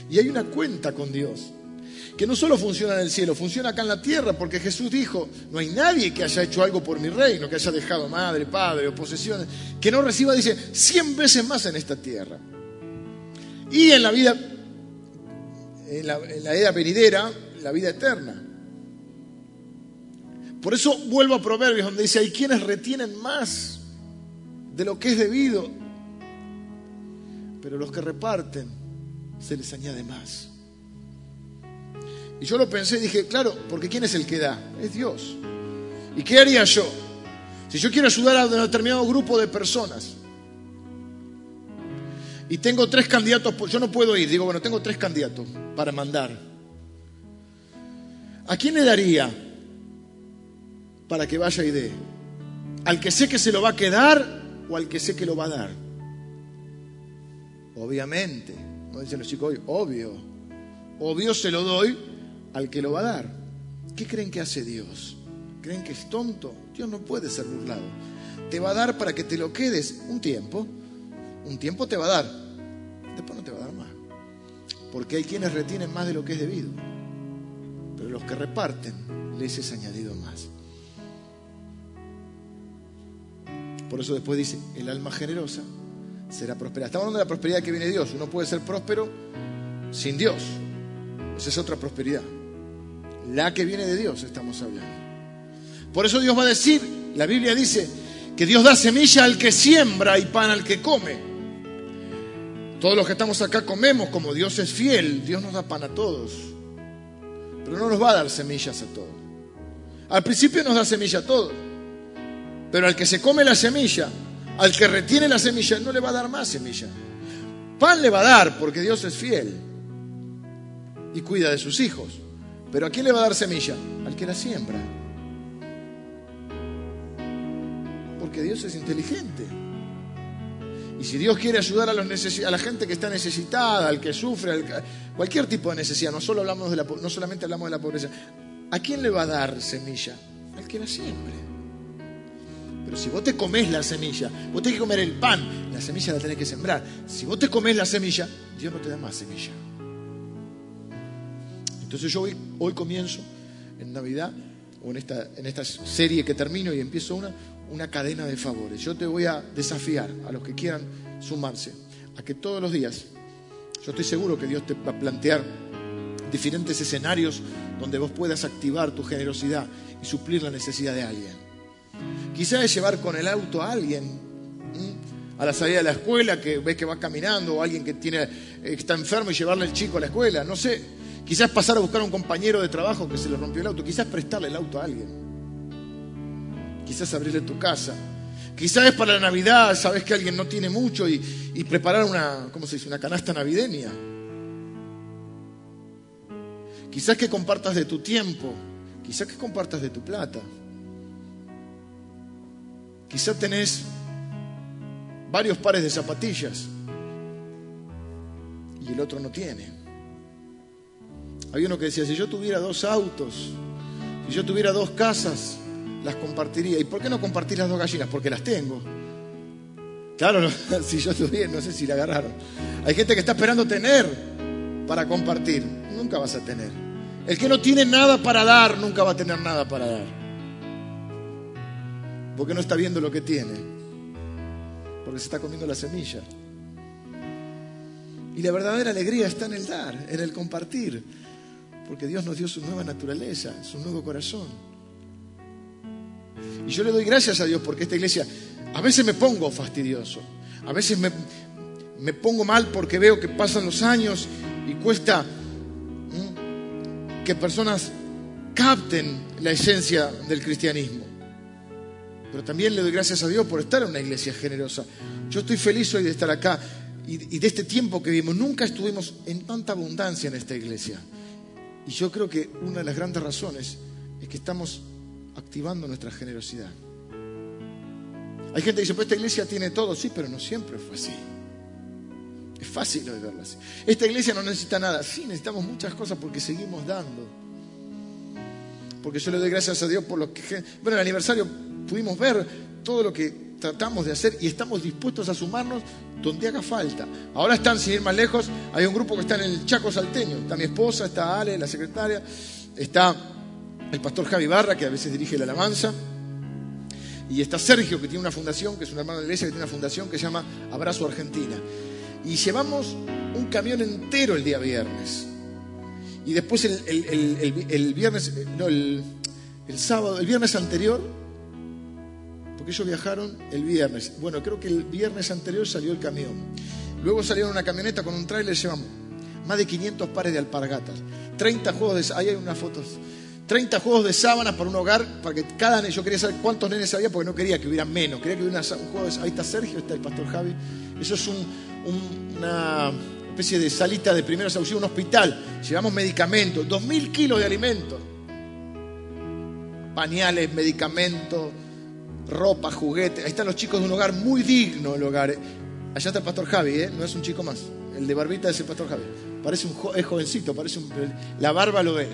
Y hay una cuenta con Dios que no solo funciona en el cielo, funciona acá en la tierra, porque Jesús dijo, no hay nadie que haya hecho algo por mi reino, que haya dejado madre, padre o posesiones, que no reciba, dice, cien veces más en esta tierra. Y en la vida, en la, en la edad venidera, la vida eterna. Por eso vuelvo a Proverbios, donde dice, hay quienes retienen más de lo que es debido, pero los que reparten se les añade más. Y yo lo pensé y dije, claro, porque ¿quién es el que da? Es Dios. ¿Y qué haría yo? Si yo quiero ayudar a un determinado grupo de personas y tengo tres candidatos, yo no puedo ir, digo, bueno, tengo tres candidatos para mandar. ¿A quién le daría para que vaya y dé? ¿Al que sé que se lo va a quedar o al que sé que lo va a dar? Obviamente, como dicen los chicos hoy, obvio. Obvio se lo doy al que lo va a dar. ¿Qué creen que hace Dios? ¿Creen que es tonto? Dios no puede ser burlado. Te va a dar para que te lo quedes un tiempo. Un tiempo te va a dar. Después no te va a dar más. Porque hay quienes retienen más de lo que es debido. Pero los que reparten les es añadido más. Por eso después dice, el alma generosa será próspera. Estamos hablando de la prosperidad que viene de Dios. Uno puede ser próspero sin Dios. Esa es otra prosperidad. La que viene de Dios estamos hablando. Por eso Dios va a decir, la Biblia dice, que Dios da semilla al que siembra y pan al que come. Todos los que estamos acá comemos, como Dios es fiel, Dios nos da pan a todos. Pero no nos va a dar semillas a todos. Al principio nos da semilla a todos. Pero al que se come la semilla, al que retiene la semilla, no le va a dar más semilla. Pan le va a dar porque Dios es fiel y cuida de sus hijos. Pero ¿a quién le va a dar semilla? Al que la siembra. Porque Dios es inteligente. Y si Dios quiere ayudar a, los a la gente que está necesitada, al que sufre, cualquier tipo de necesidad, no, solo hablamos de no solamente hablamos de la pobreza, ¿a quién le va a dar semilla? Al que la siembre. Pero si vos te comés la semilla, vos tenés que comer el pan, la semilla la tenés que sembrar. Si vos te comés la semilla, Dios no te da más semilla. Entonces yo hoy, comienzo en Navidad o en esta, en esta serie que termino y empiezo una, una cadena de favores. Yo te voy a desafiar a los que quieran sumarse a que todos los días, yo estoy seguro que Dios te va a plantear diferentes escenarios donde vos puedas activar tu generosidad y suplir la necesidad de alguien. Quizás es llevar con el auto a alguien a la salida de la escuela, que ves que va caminando, o alguien que tiene, está enfermo y llevarle el chico a la escuela, no sé. Quizás pasar a buscar a un compañero de trabajo que se le rompió el auto, quizás prestarle el auto a alguien. Quizás abrirle tu casa. Quizás es para la Navidad, sabes que alguien no tiene mucho y, y preparar una, ¿cómo se dice? Una canasta navideña. Quizás que compartas de tu tiempo, quizás que compartas de tu plata. Quizás tenés varios pares de zapatillas y el otro no tiene. Hay uno que decía, si yo tuviera dos autos, si yo tuviera dos casas, las compartiría. ¿Y por qué no compartir las dos gallinas? Porque las tengo. Claro, si yo tuviera, no sé si la agarraron. Hay gente que está esperando tener para compartir. Nunca vas a tener. El que no tiene nada para dar, nunca va a tener nada para dar. Porque no está viendo lo que tiene. Porque se está comiendo la semilla. Y la verdadera alegría está en el dar, en el compartir porque Dios nos dio su nueva naturaleza, su nuevo corazón. Y yo le doy gracias a Dios porque esta iglesia, a veces me pongo fastidioso, a veces me, me pongo mal porque veo que pasan los años y cuesta que personas capten la esencia del cristianismo. Pero también le doy gracias a Dios por estar en una iglesia generosa. Yo estoy feliz hoy de estar acá y, y de este tiempo que vivimos. Nunca estuvimos en tanta abundancia en esta iglesia. Y yo creo que una de las grandes razones es que estamos activando nuestra generosidad. Hay gente que dice, pues esta iglesia tiene todo, sí, pero no siempre fue así. Es fácil de verlo así. Esta iglesia no necesita nada, sí, necesitamos muchas cosas porque seguimos dando. Porque yo le doy gracias a Dios por lo que... Bueno, el aniversario pudimos ver todo lo que tratamos de hacer y estamos dispuestos a sumarnos donde haga falta. Ahora están, sin ir más lejos, hay un grupo que está en el Chaco Salteño. Está mi esposa, está Ale, la secretaria, está el pastor Javi Barra, que a veces dirige la alabanza, y está Sergio, que tiene una fundación, que es un hermano de la iglesia, que tiene una fundación que se llama Abrazo Argentina. Y llevamos un camión entero el día viernes. Y después el, el viernes, no, el sábado, el viernes anterior, porque ellos viajaron el viernes. Bueno, creo que el viernes anterior salió el camión. Luego salieron una camioneta con un tráiler, llevamos más de 500 pares de alpargatas, 30 juegos de... Ahí hay unas fotos. 30 juegos de sábanas para un hogar, para que cada yo quería saber cuántos nenes había porque no quería que hubiera menos, quería que hubiera un juego de, ahí está Sergio, está el pastor Javi, eso es una especie de salita de primeros auxilios, un hospital, llevamos medicamentos, 2.000 kilos de alimentos, pañales, medicamentos, ropa, juguetes. Ahí están los chicos de un hogar muy digno, el hogar. Allá está el pastor Javi, ¿eh? no es un chico más. El de barbita es el pastor Javi. Parece un es jovencito, parece un, la barba lo ve.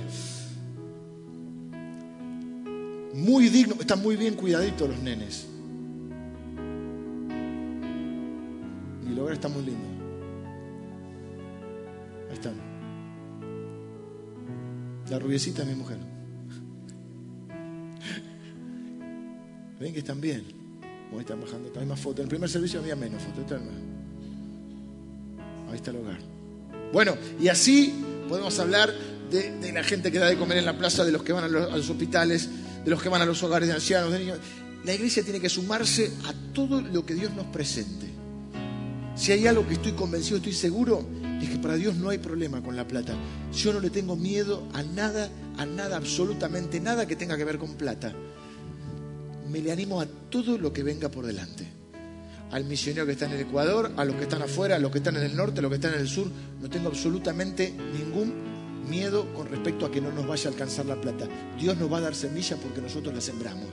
Muy digno, están muy bien cuidaditos los nenes. Y el hogar está muy lindo. Ahí están. La rubiecita es mi mujer. Ven que están bien. Hoy están bajando, hay más fotos. En el primer servicio había menos fotos. Ahí está el hogar. Bueno, y así podemos hablar de, la gente que da de comer en la plaza, de los que van a los, hospitales, de los que van a los hogares de ancianos, de niños. La iglesia tiene que sumarse a todo lo que Dios nos presente. Si hay algo que estoy convencido, estoy seguro, es que para Dios no hay problema con la plata. Yo no le tengo miedo a nada, a nada, absolutamente nada que tenga que ver con plata me le animo a todo lo que venga por delante. Al misionero que está en el Ecuador, a los que están afuera, a los que están en el norte, a los que están en el sur. No tengo absolutamente ningún miedo con respecto a que no nos vaya a alcanzar la plata. Dios nos va a dar semilla porque nosotros la sembramos.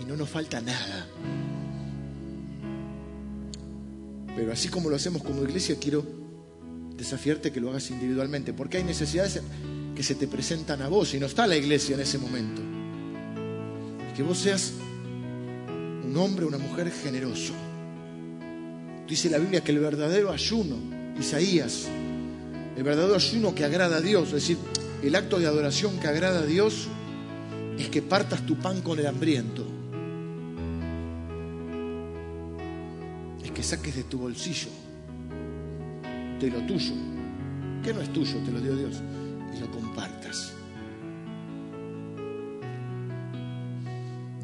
Y no nos falta nada. Pero así como lo hacemos como iglesia, quiero desafiarte que lo hagas individualmente, porque hay necesidades que se te presentan a vos y no está la iglesia en ese momento que vos seas un hombre, una mujer generoso. Dice la Biblia que el verdadero ayuno, Isaías, el verdadero ayuno que agrada a Dios, es decir, el acto de adoración que agrada a Dios, es que partas tu pan con el hambriento. Es que saques de tu bolsillo, de lo tuyo, que no es tuyo, te lo dio Dios, y lo compartas.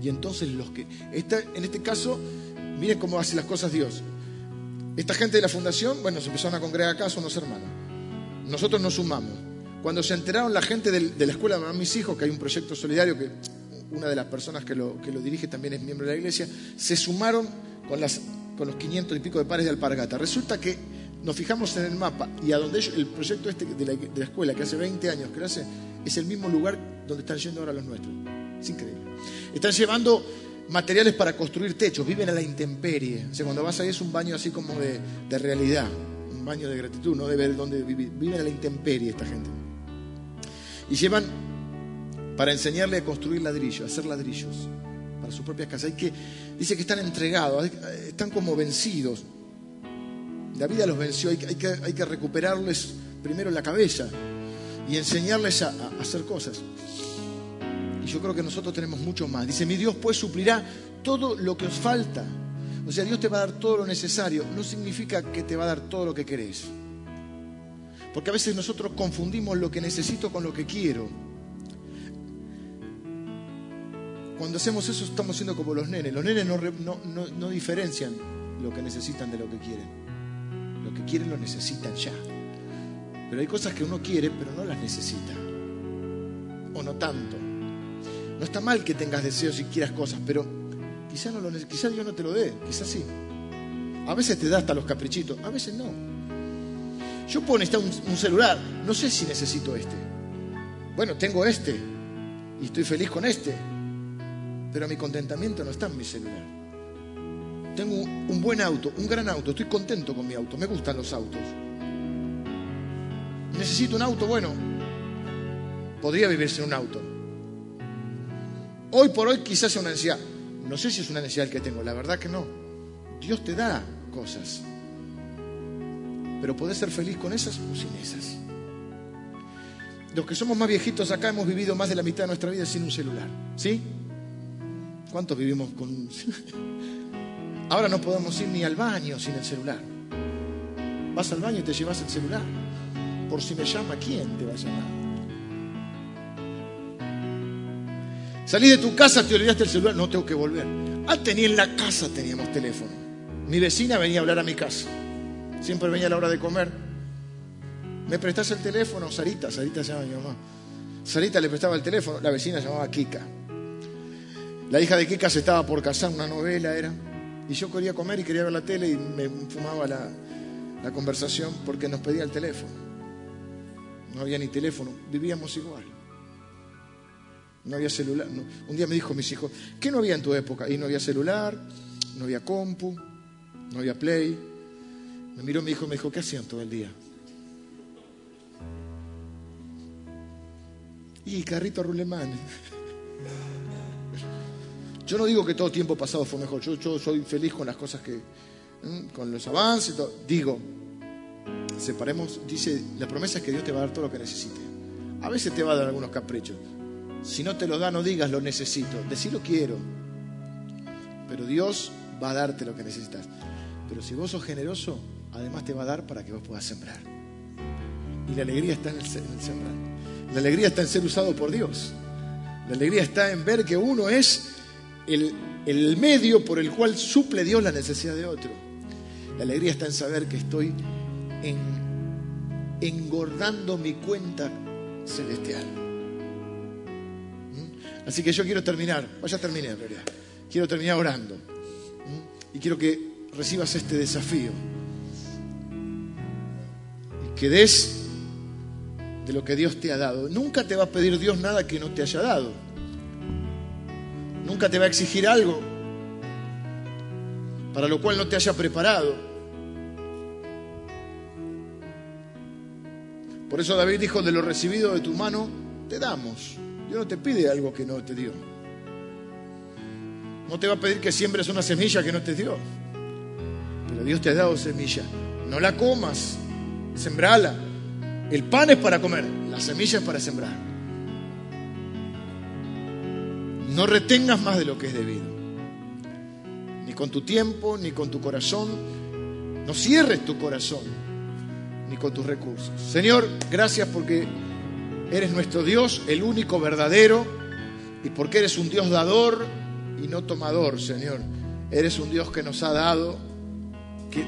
Y entonces los que... en este caso, miren cómo hace las cosas Dios. Esta gente de la fundación, bueno, se empezaron a congregar acá, son los hermanos. Nosotros nos sumamos. Cuando se enteraron la gente de la escuela de mis hijos, que hay un proyecto solidario que una de las personas que lo, que lo dirige también es miembro de la iglesia, se sumaron con, las, con los 500 y pico de pares de alpargata. Resulta que nos fijamos en el mapa y a donde el proyecto este de la, de la, escuela, que hace 20 años que lo hace, es el mismo lugar donde están yendo ahora los nuestros. Es increíble. Están llevando materiales para construir techos, viven a la intemperie. O sea, cuando vas ahí es un baño así como de, de realidad, un baño de gratitud, no de ver dónde vivir. Viven a la intemperie esta gente. Y llevan para enseñarle a construir ladrillos, a hacer ladrillos para su propia casa. Hay que, dice que están entregados, están como vencidos. La vida los venció, hay, que, hay que recuperarles primero la cabeza y enseñarles a hacer cosas. Y yo creo que nosotros tenemos mucho más. Dice, mi Dios pues suplirá todo lo que os falta. O sea, Dios te va a dar todo lo necesario. No significa que te va a dar todo lo que querés. Porque a veces nosotros confundimos lo que necesito con lo que quiero. Cuando hacemos eso estamos siendo como los nenes. Los nenes no, no, no diferencian lo que necesitan de lo que quieren. Lo que quieren lo necesitan ya. Pero hay cosas que uno quiere pero no las necesita. O no tanto. No está mal que tengas deseos y quieras cosas, pero quizás no quizá Dios no te lo dé, quizás sí. A veces te da hasta los caprichitos, a veces no. Yo puedo necesitar un, un celular, no sé si necesito este. Bueno, tengo este y estoy feliz con este, pero mi contentamiento no está en mi celular. Tengo un buen auto, un gran auto, estoy contento con mi auto, me gustan los autos. Necesito un auto, bueno, podría vivir sin un auto. Hoy por hoy quizás sea una necesidad. No sé si es una necesidad que tengo, la verdad que no. Dios te da cosas. Pero podés ser feliz con esas o sin esas. Los que somos más viejitos acá hemos vivido más de la mitad de nuestra vida sin un celular. ¿Sí? ¿Cuántos vivimos con.? Ahora no podemos ir ni al baño sin el celular. Vas al baño y te llevas el celular. Por si me llama, ¿quién te va a llamar? Salí de tu casa, te olvidaste el celular, no tengo que volver. Ah, tenía en la casa, teníamos teléfono. Mi vecina venía a hablar a mi casa. Siempre venía a la hora de comer. ¿Me prestás el teléfono? Sarita, Sarita se llama mi mamá. Sarita le prestaba el teléfono, la vecina llamaba Kika. La hija de Kika se estaba por casar, una novela era. Y yo quería comer y quería ver la tele y me fumaba la conversación porque nos pedía el teléfono. No había ni teléfono, vivíamos igual. No había celular. Un día me dijo mis hijos, ¿qué no había en tu época? Y no había celular, no había compu, no había play. Me miró mi hijo me dijo, ¿qué hacían todo el día? Y carrito rulemán. Yo no digo que todo tiempo pasado fue mejor. Yo, soy feliz con las cosas que, con los avances. Digo, separemos, dice, la promesa es que Dios te va a dar todo lo que necesite. A veces te va a dar algunos caprichos. Si no te lo da, no digas lo necesito, lo quiero. Pero Dios va a darte lo que necesitas. Pero si vos sos generoso, además te va a dar para que vos puedas sembrar. Y la alegría está en el, sembrar. La alegría está en ser usado por Dios. La alegría está en ver que uno es el, el medio por el cual suple Dios la necesidad de otro. La alegría está en saber que estoy en, engordando mi cuenta celestial. Así que yo quiero terminar, ya terminé en realidad, quiero terminar orando. Y quiero que recibas este desafío. Y que des de lo que Dios te ha dado. Nunca te va a pedir Dios nada que no te haya dado. Nunca te va a exigir algo para lo cual no te haya preparado. Por eso David dijo, de lo recibido de tu mano, te damos. Dios no te pide algo que no te dio. No te va a pedir que siembres una semilla que no te dio. Pero Dios te ha dado semilla. No la comas, sembrala. El pan es para comer, la semilla es para sembrar. No retengas más de lo que es debido. Ni con tu tiempo, ni con tu corazón. No cierres tu corazón, ni con tus recursos. Señor, gracias porque Eres nuestro Dios, el único verdadero, y porque eres un Dios dador y no tomador, Señor. Eres un Dios que nos ha dado, que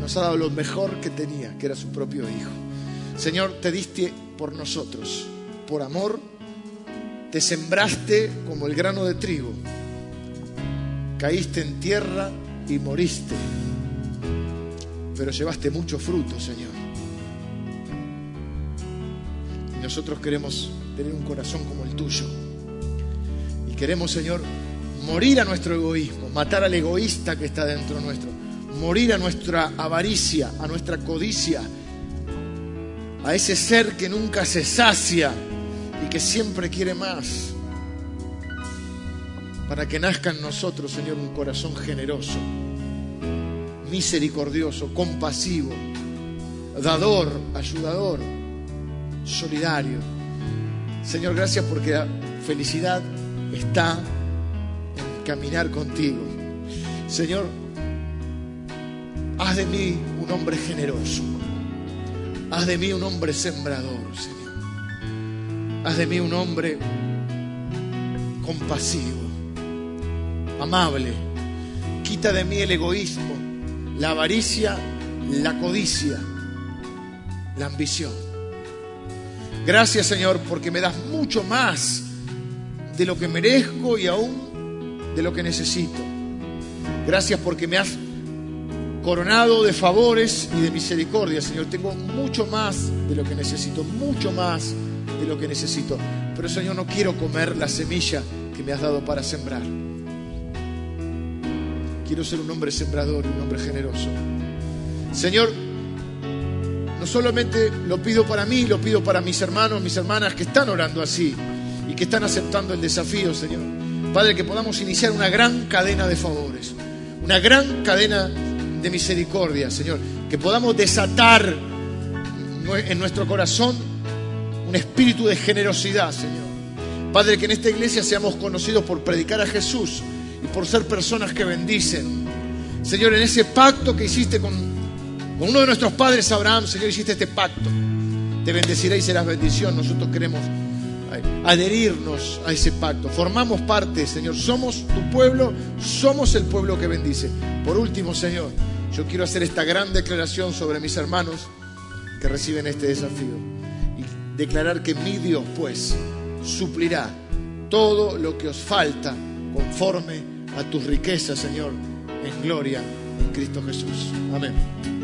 nos ha dado lo mejor que tenía, que era su propio Hijo. Señor, te diste por nosotros, por amor, te sembraste como el grano de trigo, caíste en tierra y moriste, pero llevaste mucho fruto, Señor. Nosotros queremos tener un corazón como el tuyo. Y queremos, Señor, morir a nuestro egoísmo, matar al egoísta que está dentro nuestro, morir a nuestra avaricia, a nuestra codicia, a ese ser que nunca se sacia y que siempre quiere más, para que nazca en nosotros, Señor, un corazón generoso, misericordioso, compasivo, dador, ayudador, solidario. Señor, gracias porque la felicidad está en caminar contigo. Señor, haz de mí un hombre generoso. Haz de mí un hombre sembrador, Señor. Haz de mí un hombre compasivo, amable. Quita de mí el egoísmo, la avaricia, la codicia, la ambición. Gracias, Señor, porque me das mucho más de lo que merezco y aún de lo que necesito. Gracias porque me has coronado de favores y de misericordia, Señor. Tengo mucho más de lo que necesito, mucho más de lo que necesito. Pero, Señor, no quiero comer la semilla que me has dado para sembrar. Quiero ser un hombre sembrador y un hombre generoso. Señor, no solamente lo pido para mí, lo pido para mis hermanos, mis hermanas que están orando así y que están aceptando el desafío, Señor. Padre, que podamos iniciar una gran cadena de favores, una gran cadena de misericordia, Señor. Que podamos desatar en nuestro corazón un espíritu de generosidad, Señor. Padre, que en esta iglesia seamos conocidos por predicar a Jesús y por ser personas que bendicen. Señor, en ese pacto que hiciste con, con uno de nuestros padres, Abraham, Señor, hiciste este pacto. Te bendeciré y serás bendición. Nosotros queremos adherirnos a ese pacto. Formamos parte, Señor. Somos tu pueblo, somos el pueblo que bendice. Por último, Señor, yo quiero hacer esta gran declaración sobre mis hermanos que reciben este desafío. Y declarar que mi Dios, pues, suplirá todo lo que os falta conforme a tus riquezas, Señor, en gloria en Cristo Jesús. Amén.